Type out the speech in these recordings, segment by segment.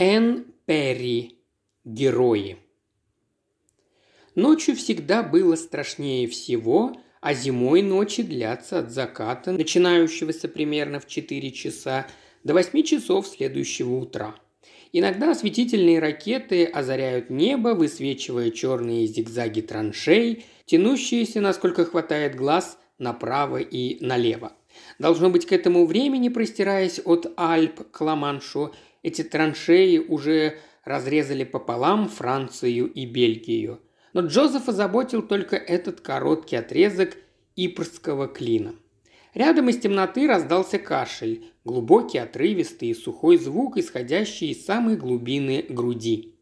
Энн Перри. Герои. Ночью всегда было страшнее всего, а зимой ночи длятся от заката, начинающегося примерно в 4 часа, до 8 часов следующего утра. Иногда осветительные ракеты озаряют небо, высвечивая черные зигзаги траншей, тянущиеся, насколько хватает глаз, направо и налево. Должно быть, к этому времени, простираясь от Альп к Ла-Маншу, эти траншеи уже разрезали пополам Францию и Бельгию. Но Джозефа заботил только этот короткий отрезок Ипрского клина. Рядом из темноты раздался кашель, глубокий, отрывистый и сухой звук, исходящий из самой глубины груди.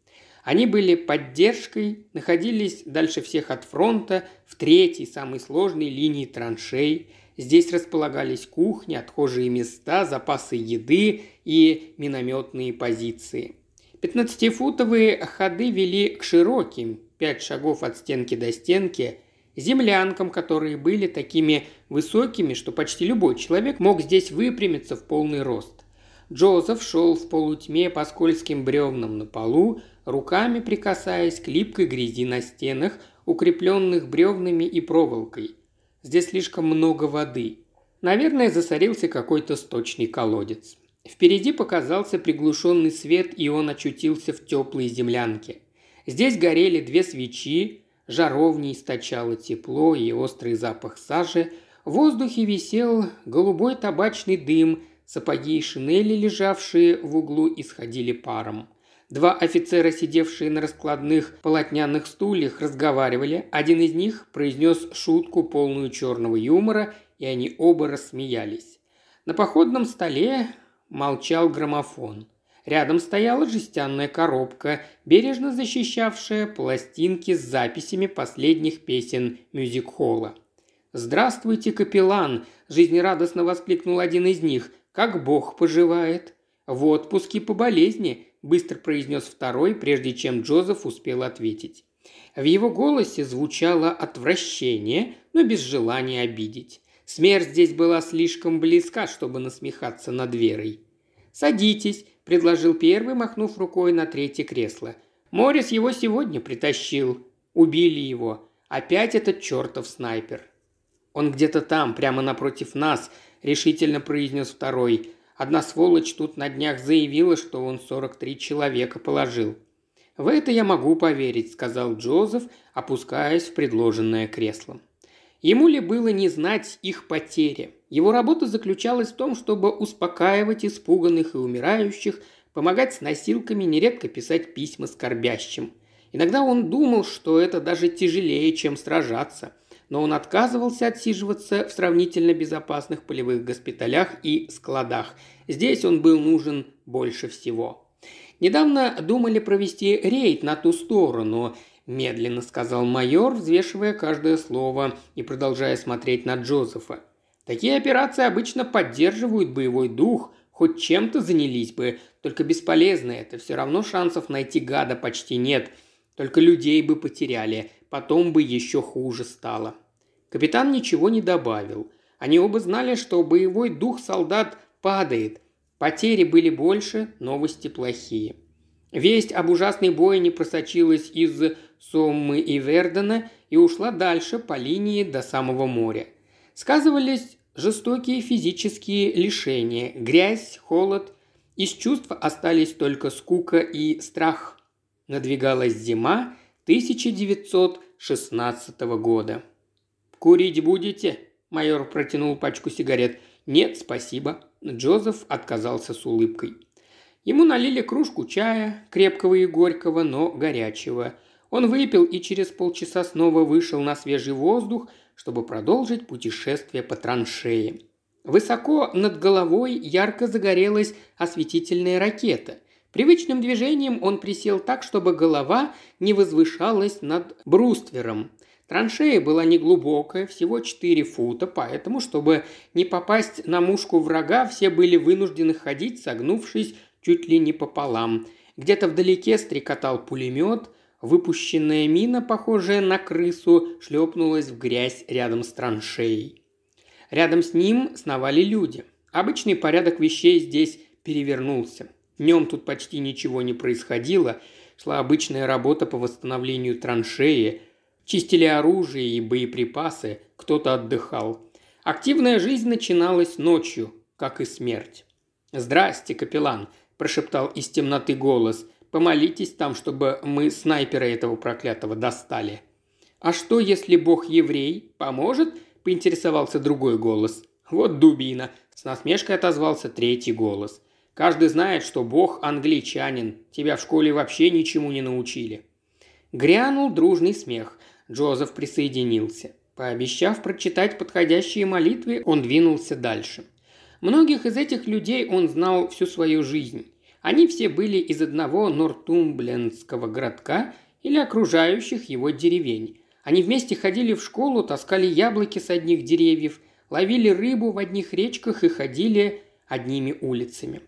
Они были поддержкой, находились дальше всех от фронта, в третьей, самой сложной линии траншей. Здесь располагались кухни, отхожие места, запасы еды и минометные позиции. Пятнадцатифутовые ходы вели к широким, пять шагов от стенки до стенки, землянкам, которые были такими высокими, что почти любой человек мог здесь выпрямиться в полный рост. Джозеф шел в полутьме по скользким бревнам на полу, руками прикасаясь к липкой грязи на стенах, укрепленных бревнами и проволокой. Здесь слишком много воды. Наверное, засорился какой-то сточный колодец. Впереди показался приглушенный свет, и он очутился в теплой землянке. Здесь горели две свечи, жаровня источала тепло и острый запах сажи, в воздухе висел голубой табачный дым, сапоги и шинели, лежавшие в углу, исходили паром. Два офицера, сидевшие на раскладных полотняных стульях, разговаривали. Один из них произнес шутку, полную черного юмора, и они оба рассмеялись. На походном столе молчал граммофон. Рядом стояла жестяная коробка, бережно защищавшая пластинки с записями последних песен мюзик-холла. «Здравствуйте, капеллан!» – жизнерадостно воскликнул один из них. «Как Бог поживает?» «В отпуске по болезни», – быстро произнес второй, прежде чем Джозеф успел ответить. В его голосе звучало отвращение, но без желания обидеть. Смерть здесь была слишком близка, чтобы насмехаться над верой. «Садитесь», – предложил первый, махнув рукой на третье кресло. «Морис его сегодня притащил. Убили его. Опять этот чертов снайпер». «Он где-то там, прямо напротив нас», – решительно произнес второй. Одна сволочь тут на днях заявила, что он 43 человека положил. «В это я могу поверить», – сказал Джозеф, опускаясь в предложенное кресло. Ему ли было не знать их потери? Его работа заключалась в том, чтобы успокаивать испуганных и умирающих, помогать с носилками, нередко писать письма скорбящим. Иногда он думал, что это даже тяжелее, чем сражаться – но он отказывался отсиживаться в сравнительно безопасных полевых госпиталях и складах. Здесь он был нужен больше всего. Недавно думали провести рейд на ту сторону, медленно сказал майор, взвешивая каждое слово и продолжая смотреть на Джозефа. Такие операции обычно поддерживают боевой дух, хоть чем-то занялись бы, только бесполезно это, все равно шансов найти гада почти нет, только людей бы потеряли, потом бы еще хуже стало. Капитан ничего не добавил. Они оба знали, что боевой дух солдат падает. Потери были больше, новости плохие. Весть об ужасной бойне просочилась из Соммы и Вердена и ушла дальше по линии до самого моря. Сказывались жестокие физические лишения, грязь, холод. Из чувств остались только скука и страх. Надвигалась зима 1916 года. «Курить будете?» – майор протянул пачку сигарет. «Нет, спасибо». Джозеф отказался с улыбкой. Ему налили кружку чая, крепкого и горького, но горячего. Он выпил и через полчаса снова вышел на свежий воздух, чтобы продолжить путешествие по траншее. Высоко над головой ярко загорелась осветительная ракета. Привычным движением он присел так, чтобы голова не возвышалась над бруствером. Траншея была неглубокая, всего 4 фута, поэтому, чтобы не попасть на мушку врага, все были вынуждены ходить, согнувшись чуть ли не пополам. Где-то вдалеке стрекотал пулемет, выпущенная мина, похожая на крысу, шлепнулась в грязь рядом с траншеей. Рядом с ним сновали люди. Обычный порядок вещей здесь перевернулся. Днем тут почти ничего не происходило, шла обычная работа по восстановлению траншеи, чистили оружие и боеприпасы, кто-то отдыхал. Активная жизнь начиналась ночью, как и смерть. «Здрасте, капеллан», – прошептал из темноты голос. «Помолитесь там, чтобы мы снайпера этого проклятого достали». «А что, если бог еврей? Поможет?» – поинтересовался другой голос. «Вот дубина», – с насмешкой отозвался третий голос. «Каждый знает, что бог англичанин. Тебя в школе вообще ничему не научили». Грянул дружный смех. Джозеф присоединился. Пообещав прочитать подходящие молитвы, он двинулся дальше. Многих из этих людей он знал всю свою жизнь. Они все были из одного нортумблендского городка или окружающих его деревень. Они вместе ходили в школу, таскали яблоки с одних деревьев, ловили рыбу в одних речках и ходили одними улицами.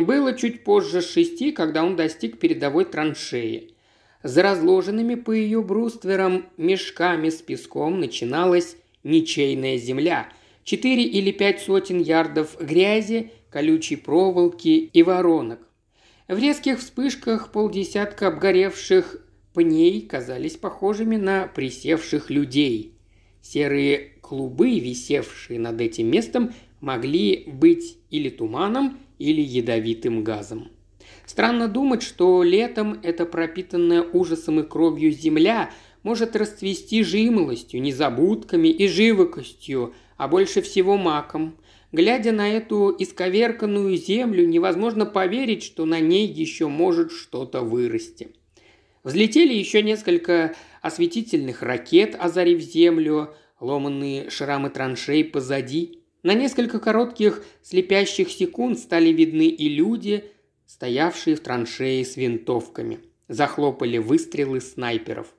Было чуть позже шести, когда он достиг передовой траншеи. За разложенными по ее брустверам мешками с песком начиналась ничейная земля. Четыре или пять сотен ярдов грязи, колючей проволоки и воронок. В резких вспышках полдесятка обгоревших пней казались похожими на присевших людей. Серые клубы, висевшие над этим местом, могли быть или туманом, или ядовитым газом. Странно думать, что летом эта пропитанная ужасом и кровью земля может расцвести жимолостью, незабудками и живокостью, а больше всего маком. Глядя на эту исковерканную землю, невозможно поверить, что на ней еще может что-то вырасти. Взлетели еще несколько осветительных ракет, озарив землю, ломанные шрамы траншей позади. На несколько коротких слепящих секунд стали видны и люди, стоявшие в траншее с винтовками. Захлопали выстрелы снайперов.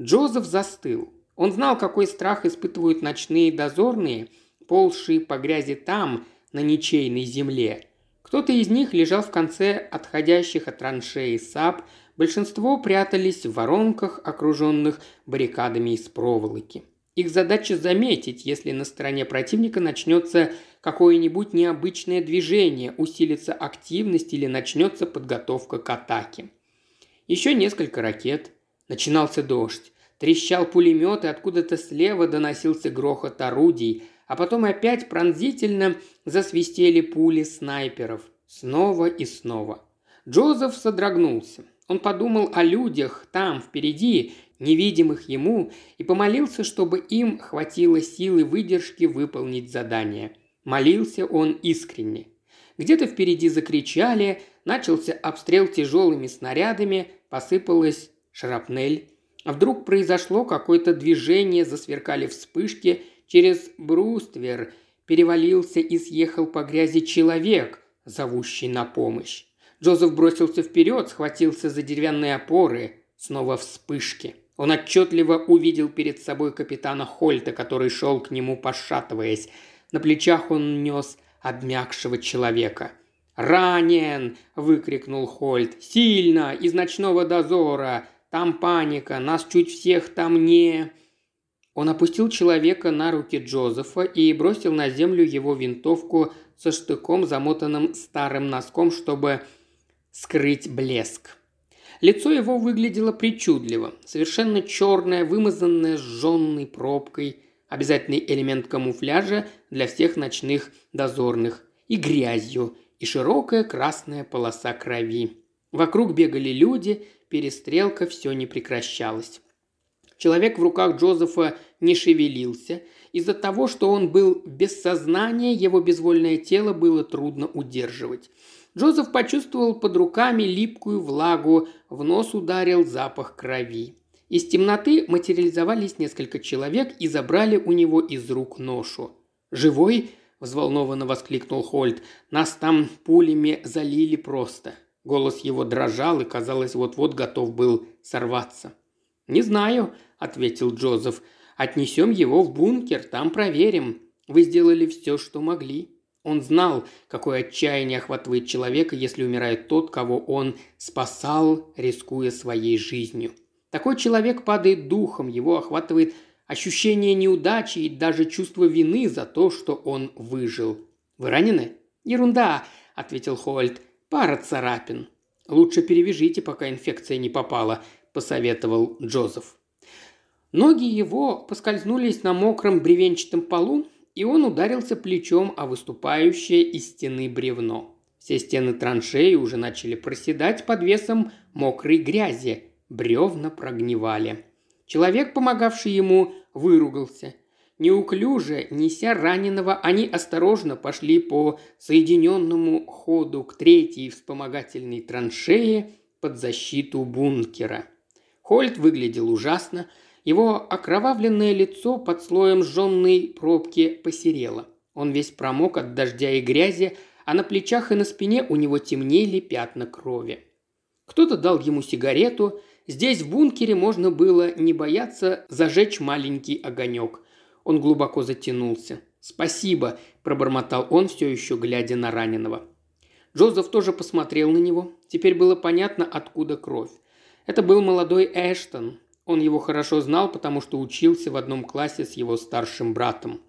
Джозеф застыл. Он знал, какой страх испытывают ночные дозорные, ползшие по грязи там, на ничейной земле. Кто-то из них лежал в конце отходящих от траншеи сап, Большинство прятались в воронках, окруженных баррикадами из проволоки. Их задача заметить, если на стороне противника начнется какое-нибудь необычное движение, усилится активность или начнется подготовка к атаке. Еще несколько ракет. Начинался дождь. Трещал пулемет, и откуда-то слева доносился грохот орудий, а потом опять пронзительно засвистели пули снайперов. Снова и снова. Джозеф содрогнулся. Он подумал о людях там, впереди, невидимых ему, и помолился, чтобы им хватило силы выдержки выполнить задание. Молился он искренне. Где-то впереди закричали, начался обстрел тяжелыми снарядами, посыпалась шрапнель. А вдруг произошло какое-то движение, засверкали вспышки, через бруствер перевалился и съехал по грязи человек, зовущий на помощь. Джозеф бросился вперед, схватился за деревянные опоры. Снова вспышки. Он отчетливо увидел перед собой капитана Хольта, который шел к нему, пошатываясь. На плечах он нес обмякшего человека. «Ранен!» – выкрикнул Хольт. «Сильно! Из ночного дозора! Там паника! Нас чуть всех там не...» Он опустил человека на руки Джозефа и бросил на землю его винтовку со штыком, замотанным старым носком, чтобы скрыть блеск. Лицо его выглядело причудливо, совершенно черное, вымазанное сжженной пробкой, обязательный элемент камуфляжа для всех ночных дозорных, и грязью, и широкая красная полоса крови. Вокруг бегали люди, перестрелка все не прекращалась. Человек в руках Джозефа не шевелился. Из-за того, что он был без сознания, его безвольное тело было трудно удерживать. Джозеф почувствовал под руками липкую влагу, в нос ударил запах крови. Из темноты материализовались несколько человек и забрали у него из рук ношу. «Живой?» – взволнованно воскликнул Хольт. «Нас там пулями залили просто». Голос его дрожал и, казалось, вот-вот готов был сорваться. «Не знаю», – ответил Джозеф. «Отнесем его в бункер, там проверим. Вы сделали все, что могли». Он знал, какое отчаяние охватывает человека, если умирает тот, кого он спасал, рискуя своей жизнью. Такой человек падает духом, его охватывает ощущение неудачи и даже чувство вины за то, что он выжил. «Вы ранены?» «Ерунда», – ответил Хольт. Пара царапин. Лучше перевяжите, пока инфекция не попала», – посоветовал Джозеф. Ноги его поскользнулись на мокром бревенчатом полу, и он ударился плечом о выступающее из стены бревно. Все стены траншеи уже начали проседать под весом мокрой грязи, бревна прогнивали. Человек, помогавший ему, выругался. Неуклюже, неся раненого, они осторожно пошли по соединенному ходу к третьей вспомогательной траншее под защиту бункера. Хольт выглядел ужасно, его окровавленное лицо под слоем сжженной пробки посерело. Он весь промок от дождя и грязи, а на плечах и на спине у него темнели пятна крови. Кто-то дал ему сигарету. Здесь, в бункере, можно было не бояться зажечь маленький огонек. Он глубоко затянулся. «Спасибо», – пробормотал он, все еще глядя на раненого. Джозеф тоже посмотрел на него. Теперь было понятно, откуда кровь. Это был молодой Эштон. Он его хорошо знал, потому что учился в одном классе с его старшим братом.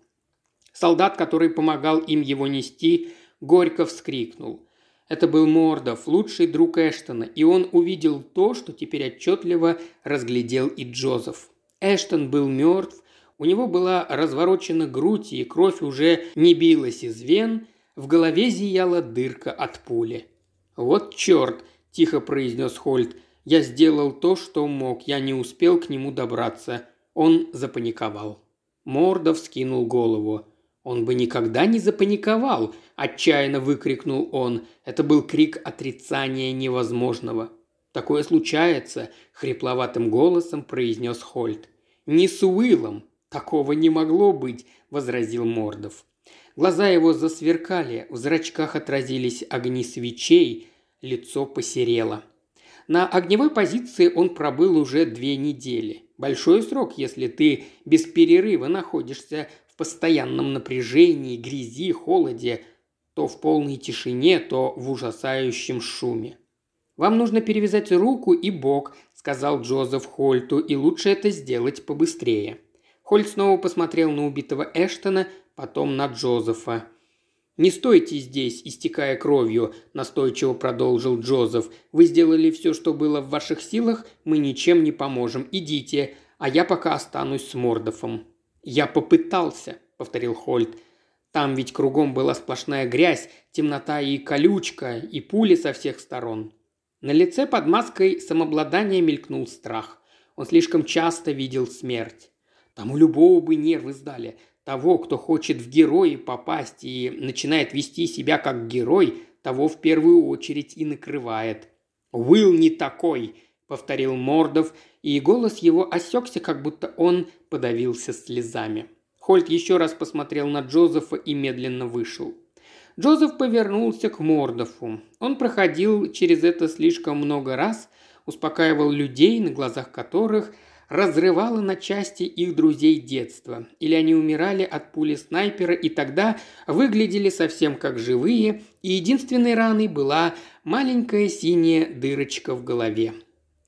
Солдат, который помогал им его нести, горько вскрикнул. Это был Мордов, лучший друг Эштона, и он увидел то, что теперь отчетливо разглядел и Джозеф. Эштон был мертв, у него была разворочена грудь, и кровь уже не билась из вен, в голове зияла дырка от пули. «Вот черт!» – тихо произнес Хольт. «Я сделал то, что мог, я не успел к нему добраться». Он запаниковал. Мордов скинул голову. «Он бы никогда не запаниковал!» – отчаянно выкрикнул он. Это был крик отрицания невозможного. «Такое случается», – хрипловатым голосом произнес Хольт. «Не с Уиллом. Такого не могло быть», – возразил Мордов. Глаза его засверкали, в зрачках отразились огни свечей, лицо посерело. На огневой позиции он пробыл уже две недели. Большой срок, если ты без перерыва находишься в постоянном напряжении, грязи, холоде, то в полной тишине, то в ужасающем шуме. «Вам нужно перевязать руку и бок», – сказал Джозеф Хольту, – «и лучше это сделать побыстрее». Хольт снова посмотрел на убитого Эштона, потом на Джозефа. «Не стойте здесь, истекая кровью», – настойчиво продолжил Джозеф. «Вы сделали все, что было в ваших силах, мы ничем не поможем. Идите, а я пока останусь с Мордофом». «Я попытался», – повторил Хольт. «Там ведь кругом была сплошная грязь, темнота и колючка, и пули со всех сторон». На лице под маской самообладания мелькнул страх. Он слишком часто видел смерть. Там у любого бы нервы сдали. Того, кто хочет в герои попасть и начинает вести себя как герой, того в первую очередь и накрывает. «Уилл не такой», – повторил Мордов, и голос его осекся, как будто он подавился слезами. Хольт еще раз посмотрел на Джозефа и медленно вышел. Джозеф повернулся к Мордову. Он проходил через это слишком много раз, успокаивал людей, на глазах которых – разрывало на части их друзей детства, или они умирали от пули снайпера и тогда выглядели совсем как живые, и единственной раной была маленькая синяя дырочка в голове.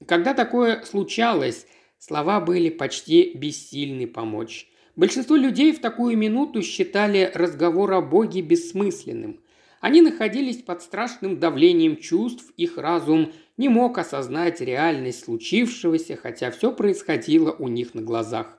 Когда такое случалось, слова были почти бессильны помочь. Большинство людей в такую минуту считали разговор о Боге бессмысленным. Они находились под страшным давлением чувств, их разум не мог осознать реальность случившегося, хотя все происходило у них на глазах.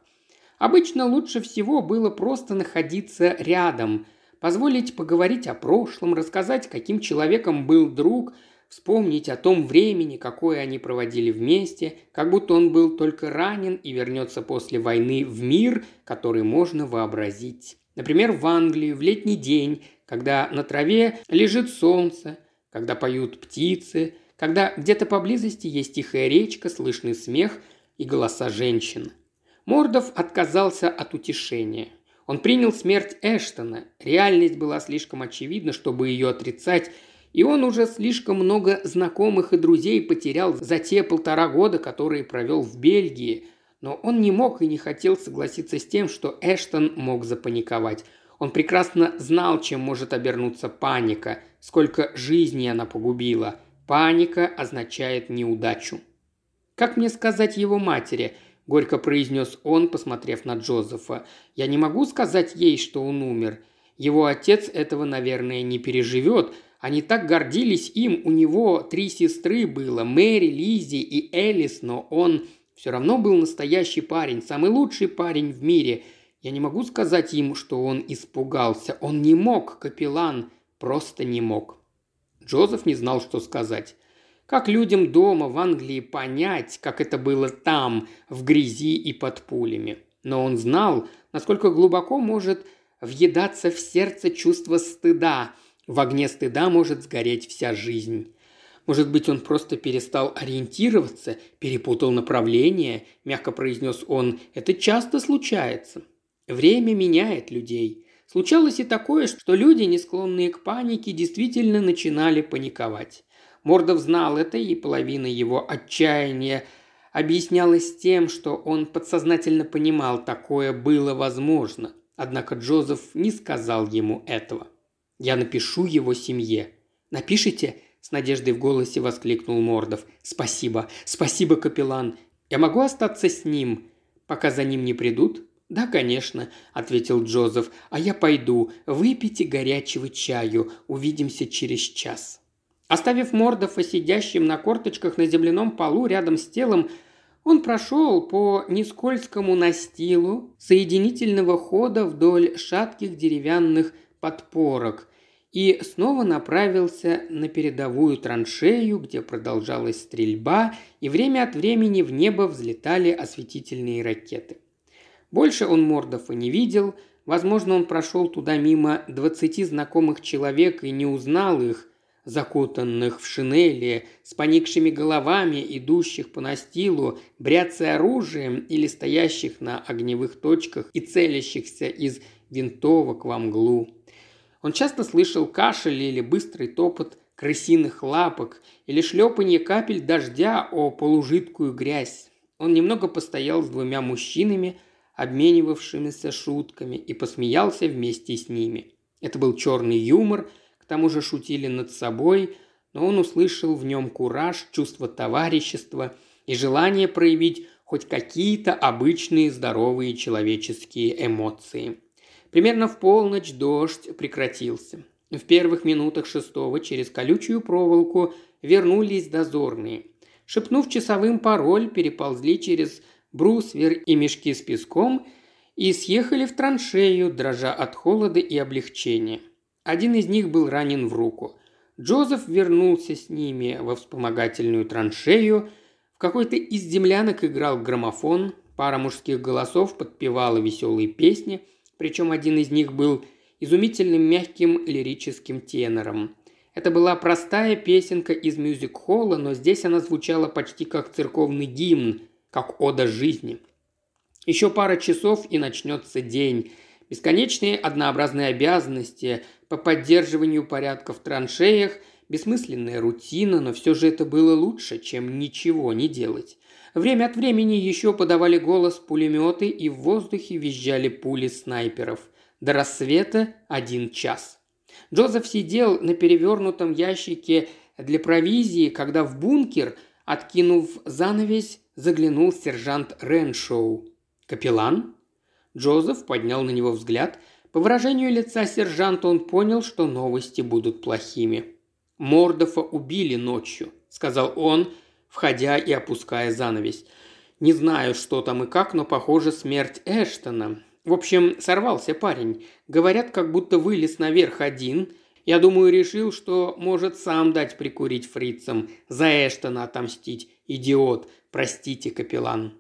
Обычно лучше всего было просто находиться рядом, позволить поговорить о прошлом, рассказать, каким человеком был друг, вспомнить о том времени, какое они проводили вместе, как будто он был только ранен и вернется после войны в мир, который можно вообразить. Например, в Англию в летний день, когда на траве лежит солнце, когда поют птицы – когда где-то поблизости есть тихая речка, слышный смех и голоса женщин. Мордов отказался от утешения. Он принял смерть Эштона. Реальность была слишком очевидна, чтобы ее отрицать, и он уже слишком много знакомых и друзей потерял за те полтора года, которые провел в Бельгии. Но он не мог и не хотел согласиться с тем, что Эштон мог запаниковать. Он прекрасно знал, чем может обернуться паника, сколько жизней она погубила – Паника означает неудачу. «Как мне сказать его матери?» – горько произнес он, посмотрев на Джозефа. «Я не могу сказать ей, что он умер. Его отец этого, наверное, не переживет, Они так гордились им, у него три сестры было, Мэри, Лизи и Элис, но он все равно был настоящий парень, самый лучший парень в мире. Я не могу сказать им, что он испугался. Он не мог, капеллан, просто не мог. Джозеф не знал, что сказать. Как людям дома в Англии понять, как это было там, в грязи и под пулями? Но он знал, насколько глубоко может въедаться в сердце чувство стыда. В огне стыда может сгореть вся жизнь. Может быть, он просто перестал ориентироваться, перепутал направление, мягко произнес он. Это часто случается. Время меняет людей. Случалось и такое, что люди, не склонные к панике, действительно начинали паниковать. Мордов знал это, и половина его отчаяния объяснялась тем, что он подсознательно понимал, такое было возможно. Однако Джозеф не сказал ему этого. «Я напишу его семье». «Напишите?» – с надеждой в голосе воскликнул Мордов. «Спасибо, спасибо, капеллан. Я могу остаться с ним, пока за ним не придут?» «Да, конечно», – ответил Джозеф. «А я пойду. Выпейте горячего чаю. Увидимся через час». Оставив Мордова сидящим на корточках на земляном полу рядом с телом, он прошел по нескользкому настилу соединительного хода вдоль шатких деревянных подпорок и снова направился на передовую траншею, где продолжалась стрельба, и время от времени в небо взлетали осветительные ракеты. Больше он Мордова не видел, возможно, он прошел туда мимо двадцати знакомых человек и не узнал их, закутанных в шинели, с поникшими головами, идущих по настилу, бряться оружием или стоящих на огневых точках и целящихся из винтовок во мглу. Он часто слышал кашель или быстрый топот крысиных лапок или шлепанье капель дождя о полужидкую грязь. Он немного постоял с двумя мужчинами, обменивавшимися шутками, и посмеялся вместе с ними. Это был черный юмор – тому же шутили над собой, но он услышал в нем кураж, чувство товарищества и желание проявить хоть какие-то обычные здоровые человеческие эмоции. Примерно в полночь дождь прекратился. В первых минутах шестого через колючую проволоку вернулись дозорные. Шепнув часовым пароль, переползли через брусвер и мешки с песком и съехали в траншею, дрожа от холода и облегчения. Один из них был ранен в руку. Джозеф вернулся с ними во вспомогательную траншею. В какой-то из землянок играл граммофон, пара мужских голосов подпевала веселые песни, причем один из них был изумительным мягким лирическим тенором. Это была простая песенка из мюзик-холла, но здесь она звучала почти как церковный гимн, как ода жизни. Еще пара часов и начнется день. Бесконечные однообразные обязанности по поддерживанию порядка в траншеях, бессмысленная рутина, но все же это было лучше, чем ничего не делать. Время от времени еще подавали голос пулеметы и в воздухе визжали пули снайперов. До рассвета один час. Джозеф сидел на перевернутом ящике для провизии, когда в бункер, откинув занавесь, заглянул сержант Реншоу. «Капеллан?» Джозеф поднял на него взгляд. По выражению лица сержанта он понял, что новости будут плохими. «Мордофа убили ночью», – сказал он, входя и опуская занавесь. «Не знаю, что там и как, но, похоже, смерть Эштона. В общем, сорвался парень. Говорят, как будто вылез наверх один. Я думаю, решил, что может сам дать прикурить фрицам. За Эштона отомстить. Идиот. Простите, капеллан».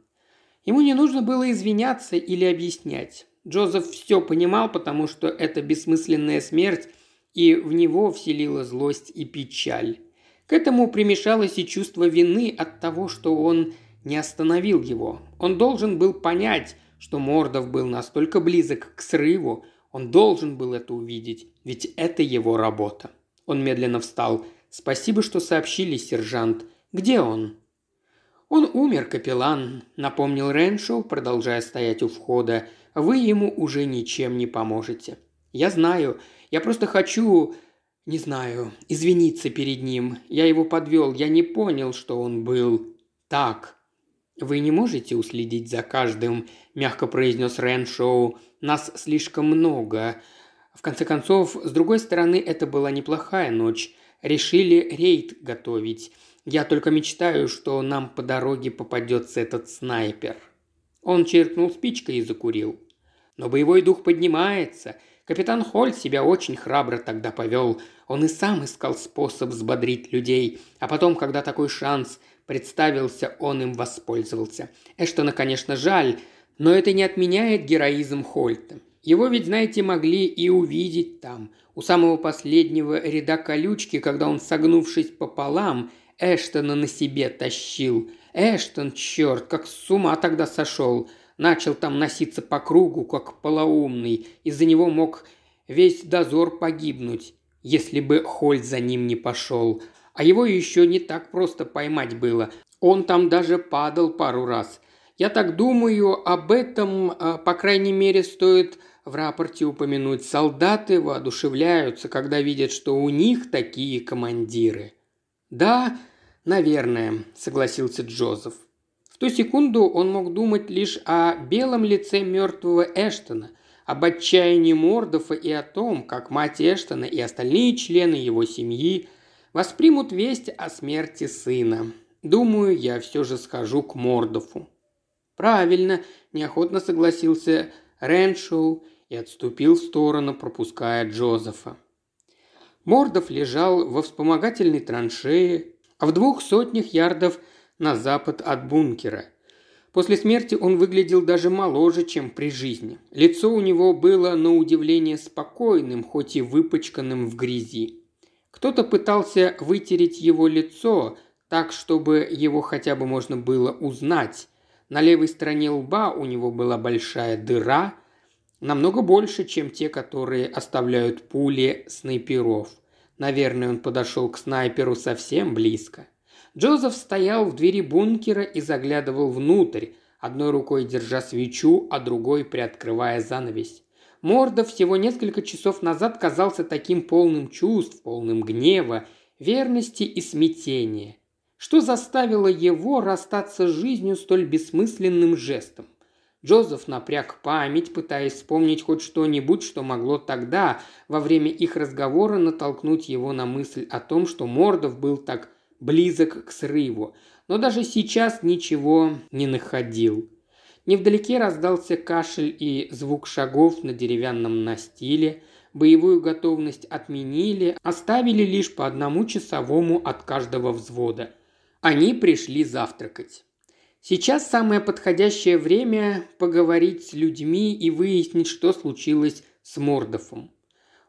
Ему не нужно было извиняться или объяснять. Джозеф все понимал, потому что это бессмысленная смерть, и в него вселила злость и печаль. К этому примешалось и чувство вины от того, что он не остановил его. Он должен был понять, что Мордов был настолько близок к срыву, он должен был это увидеть, ведь это его работа. Он медленно встал. «Спасибо, что сообщили, сержант. Где он?» «Он умер, капеллан», – напомнил Реншоу, продолжая стоять у входа. «Вы ему уже ничем не поможете». «Я знаю. Я просто хочу...» «Не знаю. Извиниться перед ним. Я его подвел. Я не понял, что он был...» «Так». «Вы не можете уследить за каждым», – мягко произнес Реншоу. «Нас слишком много. В конце концов, с другой стороны, это была неплохая ночь. Решили рейд готовить. Я только мечтаю, что нам по дороге попадется этот снайпер. Он чиркнул спичкой и закурил. Но боевой дух поднимается. Капитан Холь себя очень храбро тогда повел. Он и сам искал способ взбодрить людей. А потом, когда такой шанс представился, он им воспользовался. Эштона, конечно, жаль, но это не отменяет героизм Хольта. Его ведь, знаете, могли и увидеть там, у самого последнего ряда колючки, когда он, согнувшись пополам, Эштона на себе тащил. Эштон, черт, как с ума тогда сошел. Начал там носиться по кругу, как полоумный. Из-за него мог весь дозор погибнуть, если бы Холь за ним не пошел. А его еще не так просто поймать было. Он там даже падал пару раз. Я так думаю, об этом, а, по крайней мере, стоит в рапорте упомянуть. Солдаты воодушевляются, когда видят, что у них такие командиры. Да, наверное, согласился Джозеф. В ту секунду он мог думать лишь о белом лице мертвого Эштона, об отчаянии Мордофа и о том, как мать Эштона и остальные члены его семьи воспримут весть о смерти сына. Думаю, я все же схожу к Мордофу. Правильно, неохотно согласился Реншоу и отступил в сторону, пропуская Джозефа. Мордов лежал во вспомогательной траншее, а в двух сотнях ярдов на запад от бункера. После смерти он выглядел даже моложе, чем при жизни. Лицо у него было на удивление спокойным, хоть и выпачканным в грязи. Кто-то пытался вытереть его лицо так, чтобы его хотя бы можно было узнать. На левой стороне лба у него была большая дыра, намного больше, чем те, которые оставляют пули снайперов. Наверное, он подошел к снайперу совсем близко. Джозеф стоял в двери бункера и заглядывал внутрь, одной рукой держа свечу, а другой приоткрывая занавесь. Морда всего несколько часов назад казался таким полным чувств, полным гнева, верности и смятения. Что заставило его расстаться с жизнью столь бессмысленным жестом? Джозеф напряг память, пытаясь вспомнить хоть что-нибудь, что могло тогда, во время их разговора, натолкнуть его на мысль о том, что Мордов был так близок к срыву. Но даже сейчас ничего не находил. Невдалеке раздался кашель и звук шагов на деревянном настиле. Боевую готовность отменили, оставили лишь по одному часовому от каждого взвода. Они пришли завтракать. Сейчас самое подходящее время поговорить с людьми и выяснить, что случилось с Мордофом.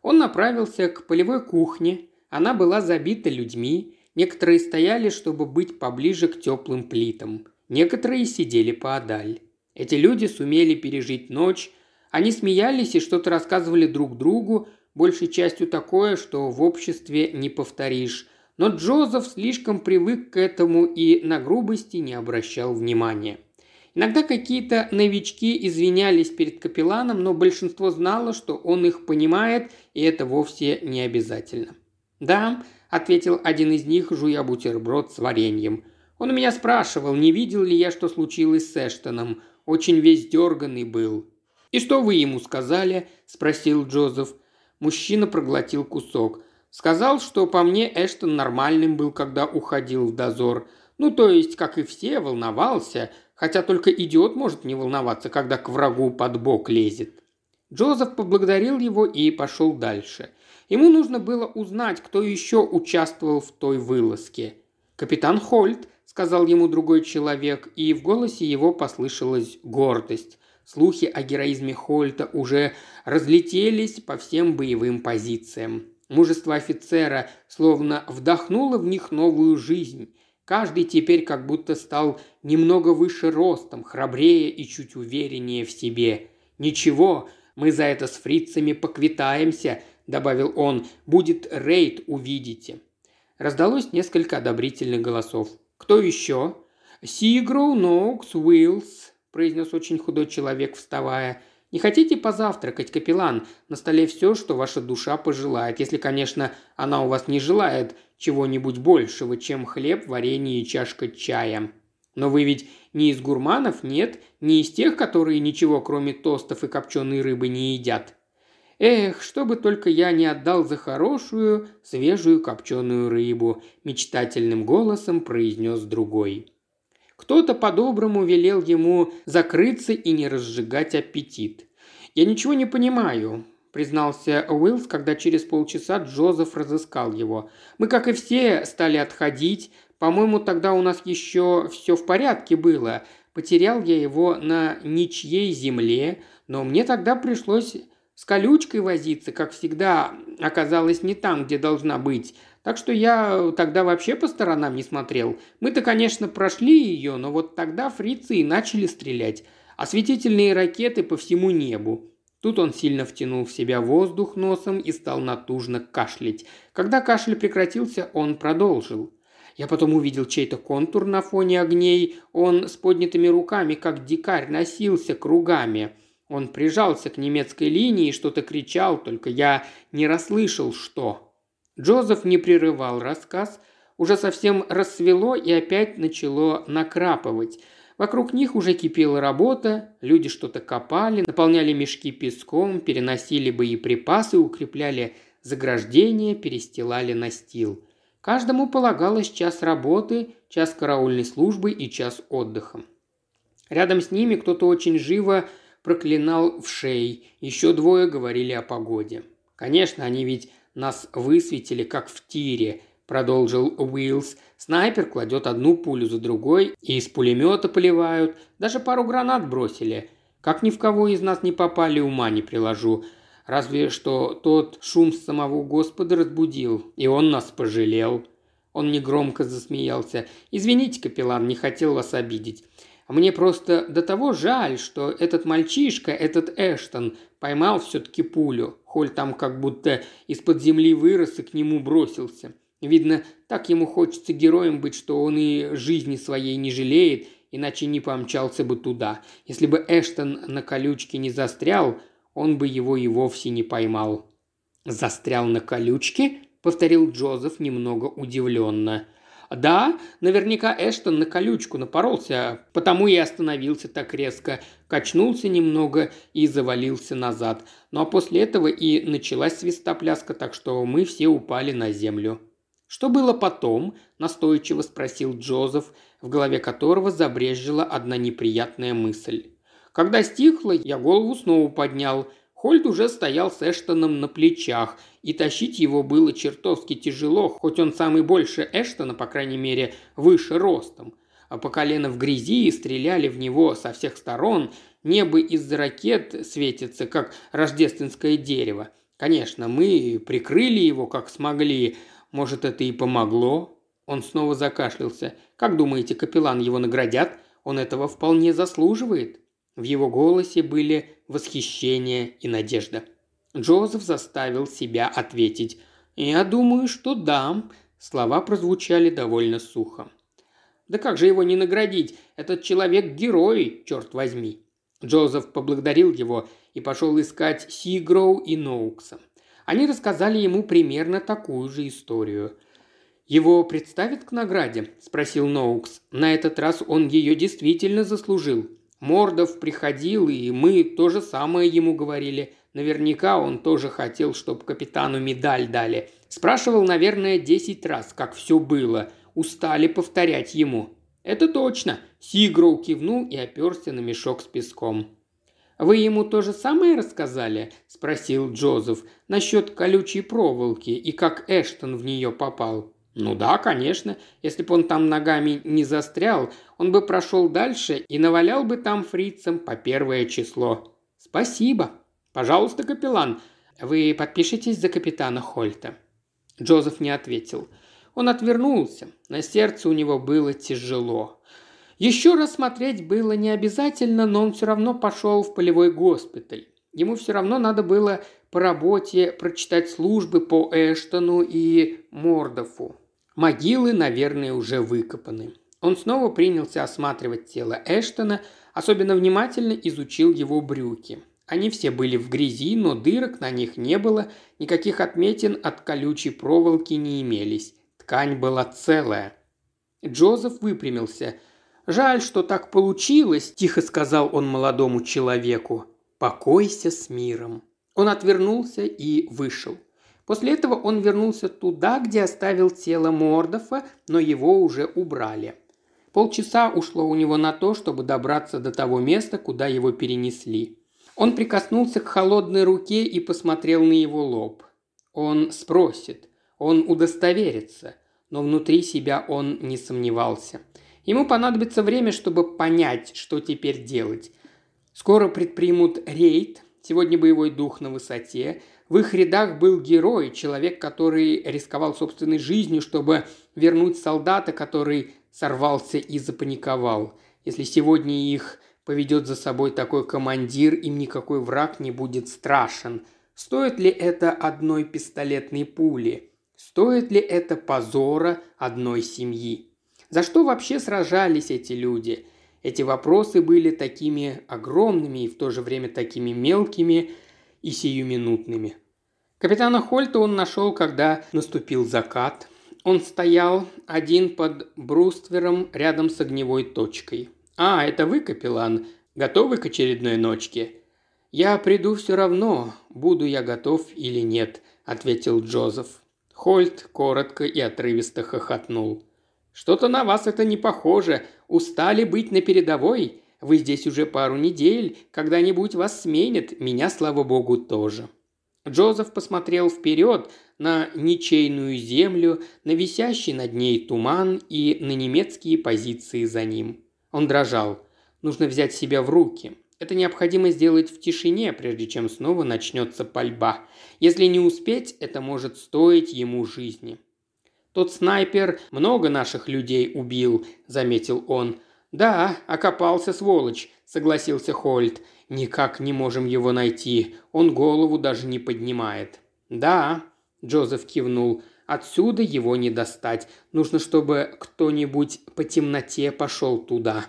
Он направился к полевой кухне. Она была забита людьми. Некоторые стояли, чтобы быть поближе к теплым плитам. Некоторые сидели поодаль. Эти люди сумели пережить ночь, они смеялись и что-то рассказывали друг другу, большей частью такое, что в обществе не повторишь. Но Джозеф слишком привык к этому и на грубости не обращал внимания. Иногда какие-то новички извинялись перед капелланом, но большинство знало, что он их понимает, и это вовсе не обязательно. «Да», – ответил один из них, жуя бутерброд с вареньем. «Он у меня спрашивал, не видел ли я, что случилось с Эштоном. Очень весь дерганный был. «И что вы ему сказали?» – спросил Джозеф. Мужчина проглотил кусок. Сказал, что по мне Эштон нормальным был, когда уходил в дозор. Ну, то есть, как и все, волновался, хотя только идиот может не волноваться, когда к врагу под бок лезет. Джозеф поблагодарил его и пошел дальше. Ему нужно было узнать, кто еще участвовал в той вылазке. Капитан Хольт сказал ему другой человек, и в голосе его послышалась гордость. Слухи о героизме Хольта уже разлетелись по всем боевым позициям. Мужество офицера словно вдохнуло в них новую жизнь. Каждый теперь как будто стал немного выше ростом, храбрее и чуть увереннее в себе. «Ничего, мы за это с фрицами поквитаемся», – добавил он. «Будет рейд, увидите». Раздалось несколько одобрительных голосов. «Кто еще?» «Сигроу, Нокс, Уиллс», – произнес очень худой человек, вставая. «Не хотите позавтракать, капеллан? На столе все, что ваша душа пожелает, если, конечно, она у вас не желает чего-нибудь большего, чем хлеб, варенье и чашка чая. Но вы ведь не из гурманов, нет? Не из тех, которые ничего, кроме тостов и копченой рыбы, не едят?» «Эх, чтобы только я не отдал за хорошую, свежую копченую рыбу», – мечтательным голосом произнес другой. Кто-то по-доброму велел ему закрыться и не разжигать аппетит. «Я ничего не понимаю», – признался Уиллс, когда через полчаса Джозеф разыскал его. «Мы, как и все, стали отходить. По-моему, тогда у нас еще все в порядке было. Потерял я его на ничьей земле, но мне тогда пришлось с колючкой возиться, как всегда, оказалось не там, где должна быть. Так что я тогда вообще по сторонам не смотрел. Мы-то, конечно, прошли ее, но вот тогда фрицы и начали стрелять. Осветительные ракеты по всему небу. Тут он сильно втянул в себя воздух носом и стал натужно кашлять. Когда кашель прекратился, он продолжил. Я потом увидел чей-то контур на фоне огней. Он с поднятыми руками, как дикарь, носился кругами. Он прижался к немецкой линии и что-то кричал, только я не расслышал, что. Джозеф не прерывал рассказ. Уже совсем рассвело и опять начало накрапывать. Вокруг них уже кипела работа, люди что-то копали, наполняли мешки песком, переносили боеприпасы, укрепляли заграждения, перестилали настил. Каждому полагалось час работы, час караульной службы и час отдыха. Рядом с ними кто-то очень живо проклинал в шей, еще двое говорили о погоде. Конечно, они ведь нас высветили, как в тире, продолжил Уиллс. Снайпер кладет одну пулю за другой, и из пулемета поливают. Даже пару гранат бросили. Как ни в кого из нас не попали, ума не приложу. Разве что тот шум самого Господа разбудил, и он нас пожалел. Он негромко засмеялся. «Извините, капеллан, не хотел вас обидеть. Мне просто до того жаль, что этот мальчишка, этот Эштон, поймал все-таки пулю. Холь там как будто из-под земли вырос и к нему бросился. Видно, так ему хочется героем быть, что он и жизни своей не жалеет, иначе не помчался бы туда. Если бы Эштон на колючке не застрял, он бы его и вовсе не поймал. «Застрял на колючке?» – повторил Джозеф немного удивленно – да, наверняка Эштон на колючку напоролся, потому и остановился так резко, качнулся немного и завалился назад. Ну а после этого и началась свистопляска, так что мы все упали на землю. «Что было потом?» – настойчиво спросил Джозеф, в голове которого забрежила одна неприятная мысль. Когда стихло, я голову снова поднял. Хольд уже стоял с Эштоном на плечах, и тащить его было чертовски тяжело, хоть он самый больше Эштона, по крайней мере, выше ростом. А по колено в грязи и стреляли в него со всех сторон, небо из-за ракет светится, как рождественское дерево. Конечно, мы прикрыли его, как смогли. Может, это и помогло?» Он снова закашлялся. «Как думаете, капеллан его наградят? Он этого вполне заслуживает?» В его голосе были восхищение и надежда. Джозеф заставил себя ответить. «Я думаю, что да». Слова прозвучали довольно сухо. «Да как же его не наградить? Этот человек – герой, черт возьми!» Джозеф поблагодарил его и пошел искать Сигроу и Ноукса. Они рассказали ему примерно такую же историю. «Его представят к награде?» – спросил Ноукс. «На этот раз он ее действительно заслужил. Мордов приходил, и мы то же самое ему говорили. Наверняка он тоже хотел, чтобы капитану медаль дали. Спрашивал, наверное, десять раз, как все было. Устали повторять ему. «Это точно!» – Сигроу кивнул и оперся на мешок с песком. «Вы ему то же самое рассказали?» – спросил Джозеф. «Насчет колючей проволоки и как Эштон в нее попал». Ну да, конечно. Если бы он там ногами не застрял, он бы прошел дальше и навалял бы там фрицам по первое число. Спасибо. Пожалуйста, капеллан, вы подпишитесь за капитана Хольта. Джозеф не ответил. Он отвернулся. На сердце у него было тяжело. Еще раз смотреть было не обязательно, но он все равно пошел в полевой госпиталь. Ему все равно надо было по работе прочитать службы по Эштону и Мордофу. Могилы, наверное, уже выкопаны. Он снова принялся осматривать тело Эштона, особенно внимательно изучил его брюки. Они все были в грязи, но дырок на них не было, никаких отметин от колючей проволоки не имелись. Ткань была целая. Джозеф выпрямился. «Жаль, что так получилось», – тихо сказал он молодому человеку. «Покойся с миром». Он отвернулся и вышел. После этого он вернулся туда, где оставил тело Мордофа, но его уже убрали. Полчаса ушло у него на то, чтобы добраться до того места, куда его перенесли. Он прикоснулся к холодной руке и посмотрел на его лоб. Он спросит, он удостоверится, но внутри себя он не сомневался. Ему понадобится время, чтобы понять, что теперь делать. Скоро предпримут рейд, сегодня боевой дух на высоте. В их рядах был герой, человек, который рисковал собственной жизнью, чтобы вернуть солдата, который сорвался и запаниковал. Если сегодня их поведет за собой такой командир, им никакой враг не будет страшен. Стоит ли это одной пистолетной пули? Стоит ли это позора одной семьи? За что вообще сражались эти люди? Эти вопросы были такими огромными и в то же время такими мелкими и сиюминутными. Капитана Хольта он нашел, когда наступил закат. Он стоял один под бруствером рядом с огневой точкой. «А, это вы, капеллан? Готовы к очередной ночке?» «Я приду все равно, буду я готов или нет», – ответил Джозеф. Хольт коротко и отрывисто хохотнул. «Что-то на вас это не похоже. Устали быть на передовой? Вы здесь уже пару недель. Когда-нибудь вас сменят. Меня, слава богу, тоже». Джозеф посмотрел вперед на ничейную землю, на висящий над ней туман и на немецкие позиции за ним. Он дрожал. Нужно взять себя в руки. Это необходимо сделать в тишине, прежде чем снова начнется пальба. Если не успеть, это может стоить ему жизни. «Тот снайпер много наших людей убил», – заметил он. «Да, окопался, сволочь», – согласился Хольт. «Никак не можем его найти. Он голову даже не поднимает». «Да», – Джозеф кивнул. «Отсюда его не достать. Нужно, чтобы кто-нибудь по темноте пошел туда».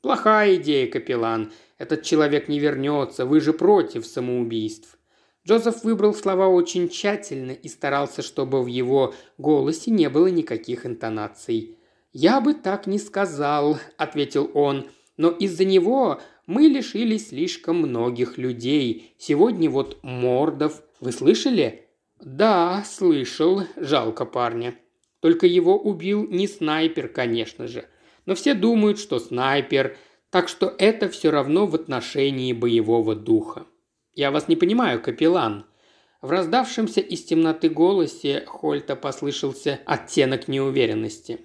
«Плохая идея, капеллан. Этот человек не вернется. Вы же против самоубийств». Джозеф выбрал слова очень тщательно и старался, чтобы в его голосе не было никаких интонаций. «Я бы так не сказал», – ответил он, – «но из-за него мы лишились слишком многих людей. Сегодня вот Мордов. Вы слышали?» «Да, слышал. Жалко парня. Только его убил не снайпер, конечно же но все думают, что снайпер, так что это все равно в отношении боевого духа. Я вас не понимаю, капеллан. В раздавшемся из темноты голосе Хольта послышался оттенок неуверенности.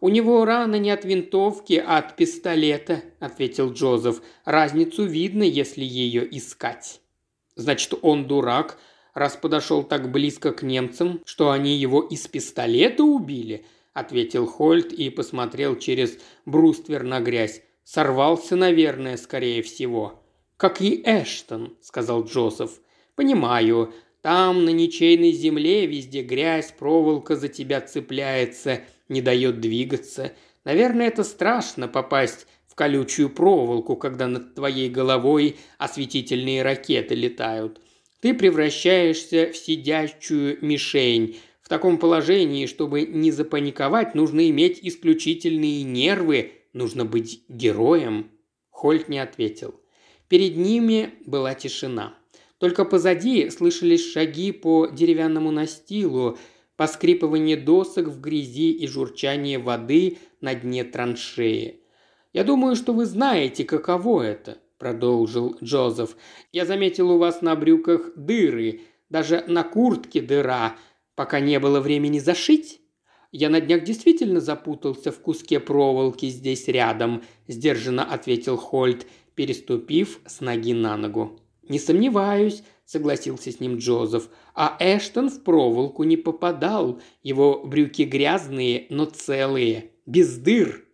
«У него рана не от винтовки, а от пистолета», – ответил Джозеф. «Разницу видно, если ее искать». «Значит, он дурак, раз подошел так близко к немцам, что они его из пистолета убили?» – ответил Хольт и посмотрел через бруствер на грязь. «Сорвался, наверное, скорее всего». «Как и Эштон», – сказал Джозеф. «Понимаю. Там, на ничейной земле, везде грязь, проволока за тебя цепляется, не дает двигаться. Наверное, это страшно попасть в колючую проволоку, когда над твоей головой осветительные ракеты летают. Ты превращаешься в сидящую мишень, в таком положении, чтобы не запаниковать, нужно иметь исключительные нервы, нужно быть героем. Хольт не ответил. Перед ними была тишина. Только позади слышались шаги по деревянному настилу, поскрипывание досок в грязи и журчание воды на дне траншеи. «Я думаю, что вы знаете, каково это», – продолжил Джозеф. «Я заметил у вас на брюках дыры, даже на куртке дыра, пока не было времени зашить? Я на днях действительно запутался в куске проволоки здесь рядом, сдержанно ответил Хольт, переступив с ноги на ногу. Не сомневаюсь, согласился с ним Джозеф. А Эштон в проволоку не попадал. Его брюки грязные, но целые, без дыр.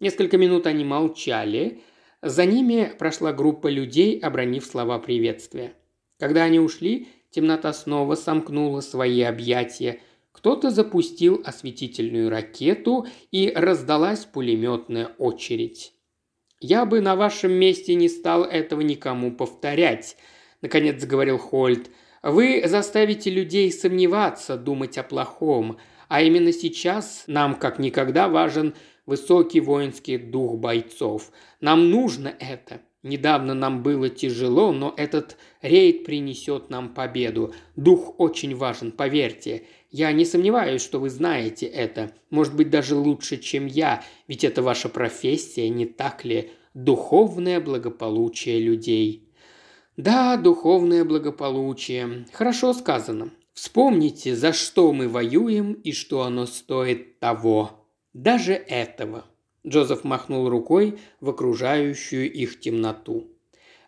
Несколько минут они молчали. За ними прошла группа людей, обронив слова приветствия. Когда они ушли, Темнота снова сомкнула свои объятия. Кто-то запустил осветительную ракету, и раздалась пулеметная очередь. «Я бы на вашем месте не стал этого никому повторять», – наконец заговорил Хольт. «Вы заставите людей сомневаться, думать о плохом, а именно сейчас нам как никогда важен высокий воинский дух бойцов. Нам нужно это. Недавно нам было тяжело, но этот рейд принесет нам победу. Дух очень важен, поверьте. Я не сомневаюсь, что вы знаете это. Может быть, даже лучше, чем я, ведь это ваша профессия, не так ли? Духовное благополучие людей. Да, духовное благополучие. Хорошо сказано. Вспомните, за что мы воюем и что оно стоит того. Даже этого. Джозеф махнул рукой в окружающую их темноту.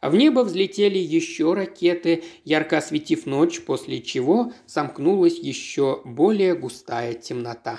А в небо взлетели еще ракеты, ярко осветив ночь, после чего сомкнулась еще более густая темнота.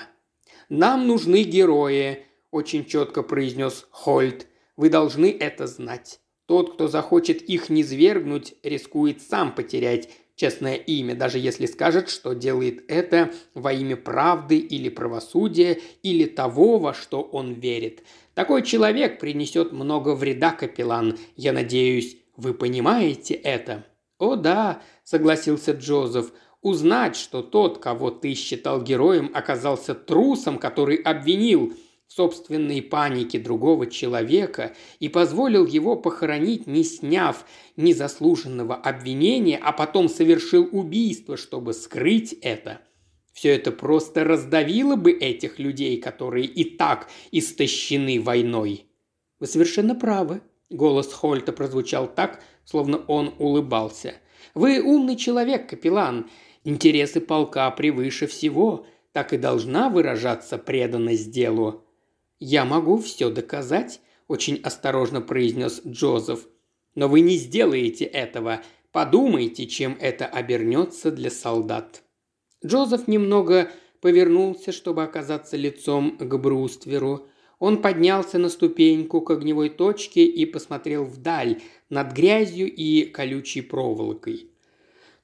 «Нам нужны герои», – очень четко произнес Хольт. «Вы должны это знать. Тот, кто захочет их низвергнуть, рискует сам потерять честное имя, даже если скажет, что делает это во имя правды или правосудия, или того, во что он верит. Такой человек принесет много вреда, капеллан. Я надеюсь, вы понимаете это?» «О да», — согласился Джозеф, — «узнать, что тот, кого ты считал героем, оказался трусом, который обвинил собственной панике другого человека и позволил его похоронить, не сняв незаслуженного обвинения, а потом совершил убийство, чтобы скрыть это. Все это просто раздавило бы этих людей, которые и так истощены войной. Вы совершенно правы. Голос Хольта прозвучал так, словно он улыбался. Вы умный человек, капеллан. Интересы полка превыше всего. Так и должна выражаться преданность делу. «Я могу все доказать», – очень осторожно произнес Джозеф. «Но вы не сделаете этого. Подумайте, чем это обернется для солдат». Джозеф немного повернулся, чтобы оказаться лицом к брустверу. Он поднялся на ступеньку к огневой точке и посмотрел вдаль, над грязью и колючей проволокой.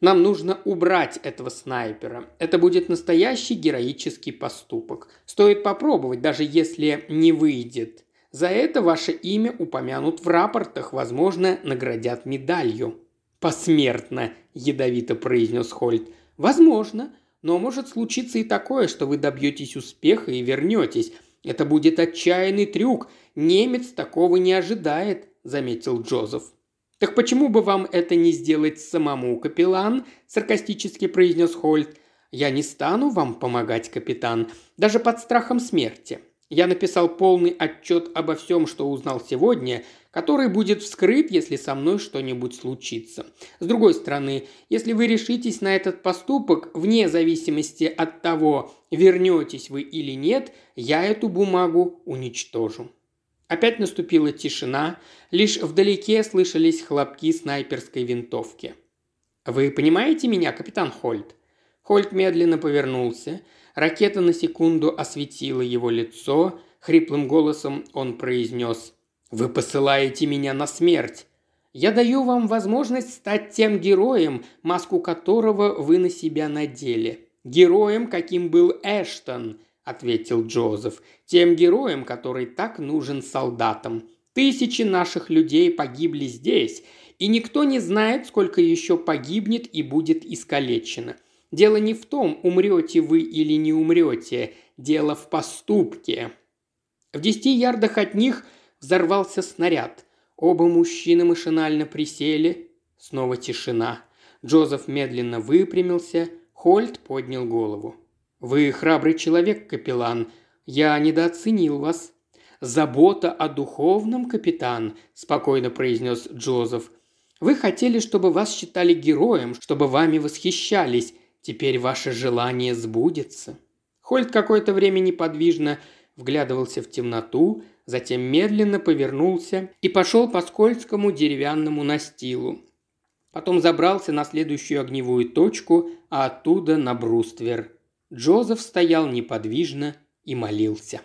Нам нужно убрать этого снайпера. Это будет настоящий героический поступок. Стоит попробовать, даже если не выйдет. За это ваше имя упомянут в рапортах, возможно, наградят медалью». «Посмертно», – ядовито произнес Хольт. «Возможно, но может случиться и такое, что вы добьетесь успеха и вернетесь. Это будет отчаянный трюк. Немец такого не ожидает», – заметил Джозеф. «Так почему бы вам это не сделать самому, капеллан?» – саркастически произнес Хольт. «Я не стану вам помогать, капитан, даже под страхом смерти. Я написал полный отчет обо всем, что узнал сегодня, который будет вскрыт, если со мной что-нибудь случится. С другой стороны, если вы решитесь на этот поступок, вне зависимости от того, вернетесь вы или нет, я эту бумагу уничтожу. Опять наступила тишина, лишь вдалеке слышались хлопки снайперской винтовки. «Вы понимаете меня, капитан Хольт?» Хольт медленно повернулся. Ракета на секунду осветила его лицо. Хриплым голосом он произнес «Вы посылаете меня на смерть. Я даю вам возможность стать тем героем, маску которого вы на себя надели. Героем, каким был Эштон, ответил Джозеф, тем героем, который так нужен солдатам. Тысячи наших людей погибли здесь, и никто не знает, сколько еще погибнет и будет искалечено. Дело не в том, умрете вы или не умрете, дело в поступке. В десяти ярдах от них взорвался снаряд. Оба мужчины машинально присели. Снова тишина. Джозеф медленно выпрямился, Хольт поднял голову. «Вы храбрый человек, капеллан. Я недооценил вас». «Забота о духовном, капитан», – спокойно произнес Джозеф. «Вы хотели, чтобы вас считали героем, чтобы вами восхищались. Теперь ваше желание сбудется». Хольт какое-то время неподвижно вглядывался в темноту, затем медленно повернулся и пошел по скользкому деревянному настилу. Потом забрался на следующую огневую точку, а оттуда на бруствер. Джозеф стоял неподвижно и молился.